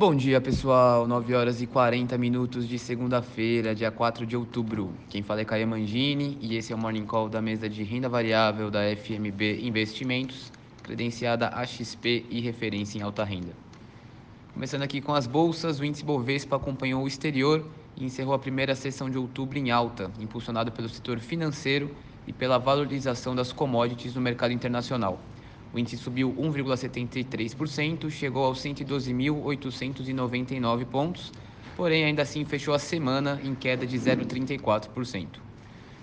Bom dia, pessoal. 9 horas e 40 minutos de segunda-feira, dia 4 de outubro. Quem fala é Caia Mangini e esse é o Morning Call da mesa de renda variável da FMB Investimentos, credenciada AXP e referência em alta renda. Começando aqui com as bolsas, o índice Bovespa acompanhou o exterior e encerrou a primeira sessão de outubro em alta, impulsionado pelo setor financeiro e pela valorização das commodities no mercado internacional. O índice subiu 1,73%, chegou aos 112.899 pontos, porém ainda assim fechou a semana em queda de 0,34%.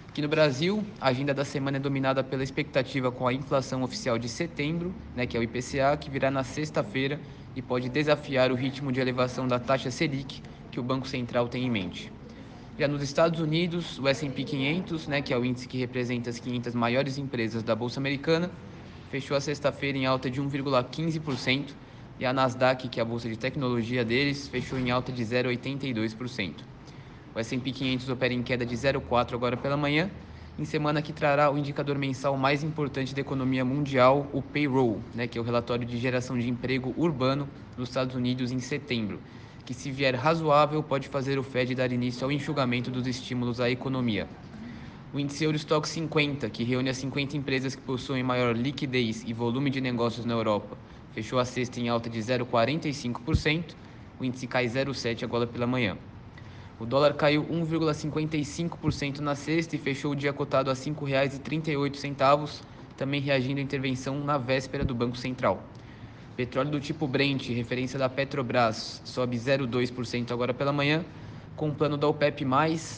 Aqui no Brasil, a agenda da semana é dominada pela expectativa com a inflação oficial de setembro, né, que é o IPCA, que virá na sexta-feira e pode desafiar o ritmo de elevação da taxa Selic que o Banco Central tem em mente. Já nos Estados Unidos, o S&P 500, né, que é o índice que representa as 500 maiores empresas da bolsa americana, fechou a sexta-feira em alta de 1,15% e a Nasdaq, que é a bolsa de tecnologia deles, fechou em alta de 0,82%. O S&P 500 opera em queda de 0,4 agora pela manhã, em semana que trará o indicador mensal mais importante da economia mundial, o payroll, né, que é o relatório de geração de emprego urbano nos Estados Unidos em setembro, que se vier razoável pode fazer o Fed dar início ao enxugamento dos estímulos à economia. O índice Eurostock 50, que reúne as 50 empresas que possuem maior liquidez e volume de negócios na Europa, fechou a sexta em alta de 0,45%, o índice cai 0,7% agora pela manhã. O dólar caiu 1,55% na sexta e fechou o dia cotado a R$ 5,38, também reagindo à intervenção na véspera do Banco Central. Petróleo do tipo Brent, referência da Petrobras, sobe 0,2% agora pela manhã, com o plano da OPEP+,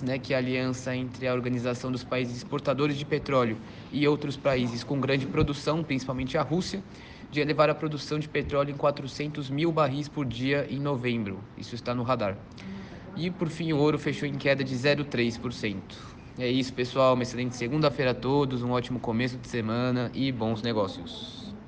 né, que é a aliança entre a Organização dos Países Exportadores de Petróleo e outros países com grande produção, principalmente a Rússia, de elevar a produção de petróleo em 400 mil barris por dia em novembro. Isso está no radar. E, por fim, o ouro fechou em queda de 0,3%. É isso, pessoal. Uma excelente segunda-feira a todos, um ótimo começo de semana e bons negócios.